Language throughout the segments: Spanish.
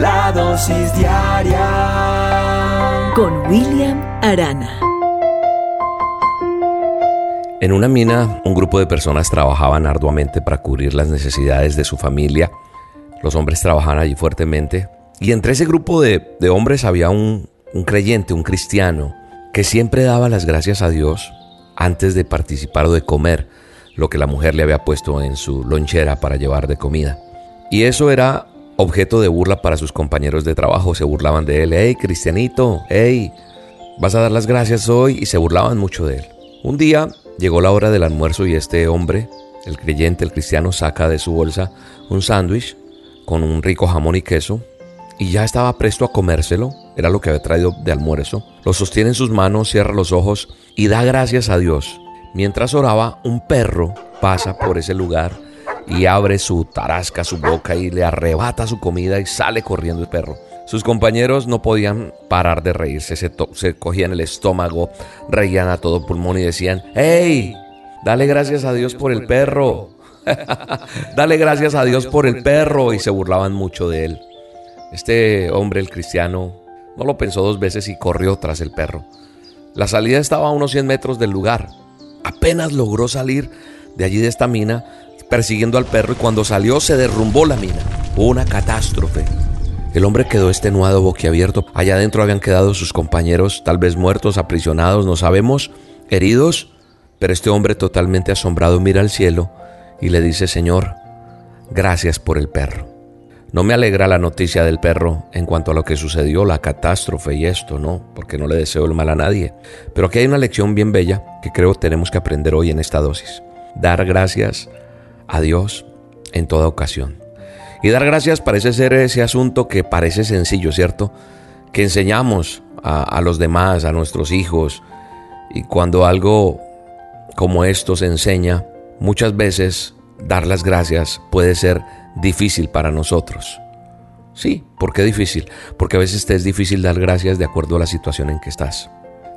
La dosis diaria con William Arana. En una mina, un grupo de personas trabajaban arduamente para cubrir las necesidades de su familia. Los hombres trabajaban allí fuertemente. Y entre ese grupo de, hombres había un, un creyente, un cristiano, que siempre daba las gracias a Dios antes de participar o de comer lo que la mujer le había puesto en su lonchera para llevar de comida. Y eso era objeto de burla para sus compañeros de trabajo. Se burlaban de él. ¡Hey, cristianito! ¡Hey! ¿Vas a dar las gracias hoy? Y se burlaban mucho de él. Un día llegó la hora del almuerzo y este hombre, el creyente, el cristiano, saca de su bolsa un sándwich con un rico jamón y queso y ya estaba presto a comérselo, era lo que había traído de almuerzo. Lo sostiene en sus manos, cierra los ojos y da gracias a Dios. Mientras oraba, un perro pasa por ese lugar y abre su tarasca, su boca y le arrebata su comida y sale corriendo el perro. Sus compañeros no podían parar de reírse, se, se cogían el estómago, reían a todo pulmón y decían, ¡Hey! Dale gracias a Dios por el perro. Dale gracias a Dios por el perro. Y se burlaban mucho de él. Este hombre, el cristiano, no lo pensó dos veces y corrió tras el perro. La salida estaba a unos 100 metros del lugar. Apenas logró salir de allí de esta mina persiguiendo al perro y cuando salió se derrumbó la mina. Una catástrofe. El hombre quedó extenuado, boquiabierto. Allá adentro habían quedado sus compañeros, tal vez muertos, aprisionados, no sabemos, heridos. Pero este hombre totalmente asombrado mira al cielo y le dice, Señor, gracias por el perro. No me alegra la noticia del perro en cuanto a lo que sucedió, la catástrofe y esto, no, porque no le deseo el mal a nadie. Pero aquí hay una lección bien bella que creo tenemos que aprender hoy en esta dosis. Dar gracias a Dios en toda ocasión. Y dar gracias parece ser ese asunto que parece sencillo, ¿cierto? Que enseñamos a, los demás, a nuestros hijos. Y cuando algo como esto se enseña, muchas veces dar las gracias puede ser difícil para nosotros. Sí, ¿por qué difícil? Porque a veces te es difícil dar gracias de acuerdo a la situación en que estás.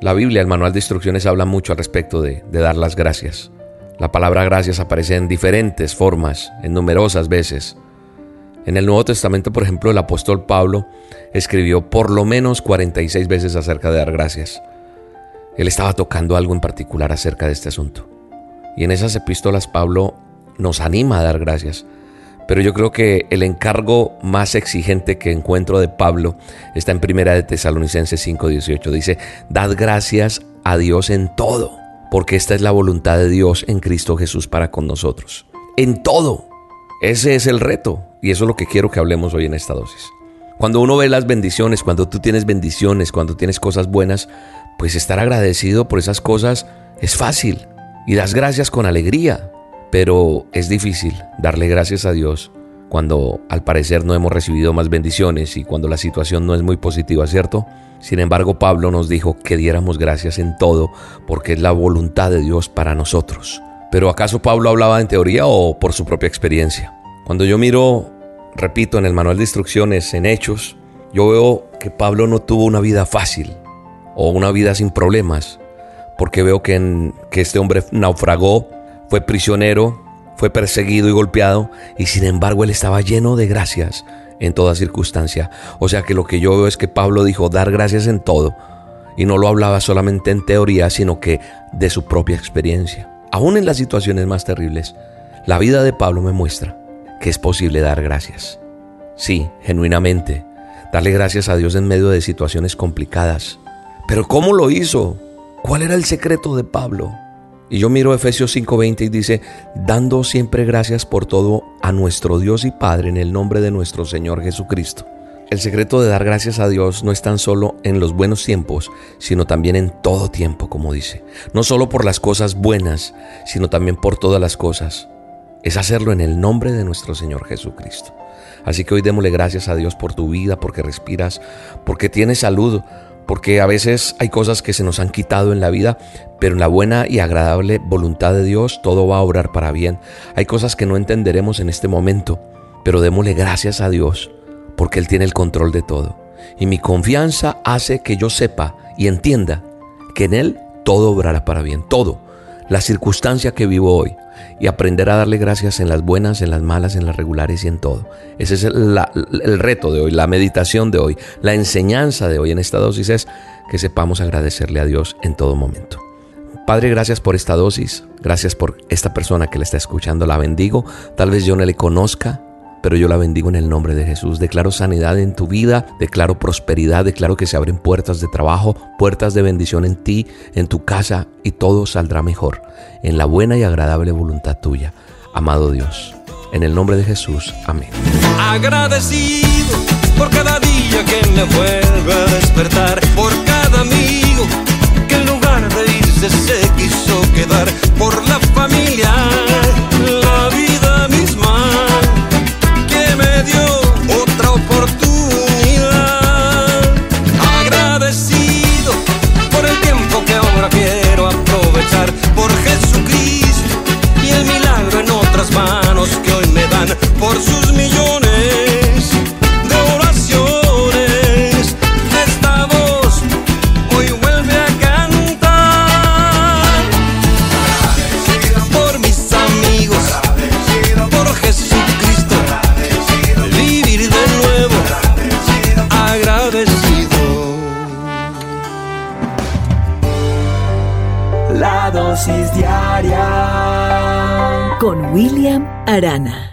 La Biblia, el manual de instrucciones, habla mucho al respecto de dar las gracias. La palabra gracias aparece en diferentes formas, en numerosas veces. En el Nuevo Testamento, por ejemplo, el apóstol Pablo escribió por lo menos 46 veces acerca de dar gracias. Él estaba tocando algo en particular acerca de este asunto. Y en esas epístolas Pablo nos anima a dar gracias. Pero yo creo que el encargo más exigente que encuentro de Pablo está en Primera de Tesalonicenses 5:18. Dice, "Dad gracias a Dios en todo, porque esta es la voluntad de Dios en Cristo Jesús para con nosotros." En todo. Ese es el reto y eso es lo que quiero que hablemos hoy en esta dosis. Cuando uno ve las bendiciones, cuando tú tienes bendiciones, cuando tienes cosas buenas, pues estar agradecido por esas cosas es fácil y das gracias con alegría. Pero es difícil darle gracias a Dios cuando al parecer no hemos recibido más bendiciones y cuando la situación no es muy positiva, ¿cierto? Sin embargo, Pablo nos dijo que diéramos gracias en todo porque es la voluntad de Dios para nosotros. Pero ¿acaso Pablo hablaba en teoría o por su propia experiencia? Cuando yo miro, repito, en el manual de instrucciones, en hechos, yo veo que Pablo no tuvo una vida fácil o una vida sin problemas, porque veo que, que este hombre naufragó fue prisionero, fue perseguido y golpeado, y sin embargo él estaba lleno de gracias en toda circunstancia. O sea que lo que yo veo es que Pablo dijo dar gracias en todo, y no lo hablaba solamente en teoría, sino que de su propia experiencia. Aún en las situaciones más terribles, la vida de Pablo me muestra que es posible dar gracias. Sí, genuinamente, darle gracias a Dios en medio de situaciones complicadas. Pero ¿cómo lo hizo? ¿Cuál era el secreto de Pablo? Y yo miro Efesios 5:20 y dice, dando siempre gracias por todo a nuestro Dios y Padre en el nombre de nuestro Señor Jesucristo. El secreto de dar gracias a Dios no es tan solo en los buenos tiempos, sino también en todo tiempo, como dice. No solo por las cosas buenas, sino también por todas las cosas. es hacerlo en el nombre de nuestro Señor Jesucristo. Así que hoy démosle gracias a Dios por tu vida, porque respiras, porque tienes salud, porque a veces hay cosas que se nos han quitado en la vida, pero en la buena y agradable voluntad de Dios todo va a obrar para bien. Hay cosas que no entenderemos en este momento, pero démosle gracias a Dios, porque Él tiene el control de todo. Y mi confianza hace que yo sepa y entienda que en Él todo obrará para bien, todo. La circunstancia que vivo hoy, y aprender a darle gracias en las buenas, en las malas, en las regulares y en todo. Ese es el, reto de hoy, la meditación de hoy, la enseñanza de hoy en esta dosis es que sepamos agradecerle a Dios en todo momento. Padre, gracias por esta dosis, gracias por esta persona que le está escuchando, la bendigo. Tal vez yo no le conozca, pero yo la bendigo en el nombre de Jesús. Declaro sanidad en tu vida, declaro prosperidad, declaro que se abren puertas de trabajo, puertas de bendición en ti, en tu casa y todo saldrá mejor, en la buena y agradable voluntad tuya. Amado Dios, en el nombre de Jesús, amén. Agradecido por cada día que me vuelve a despertar, por cada amigo con William Arana.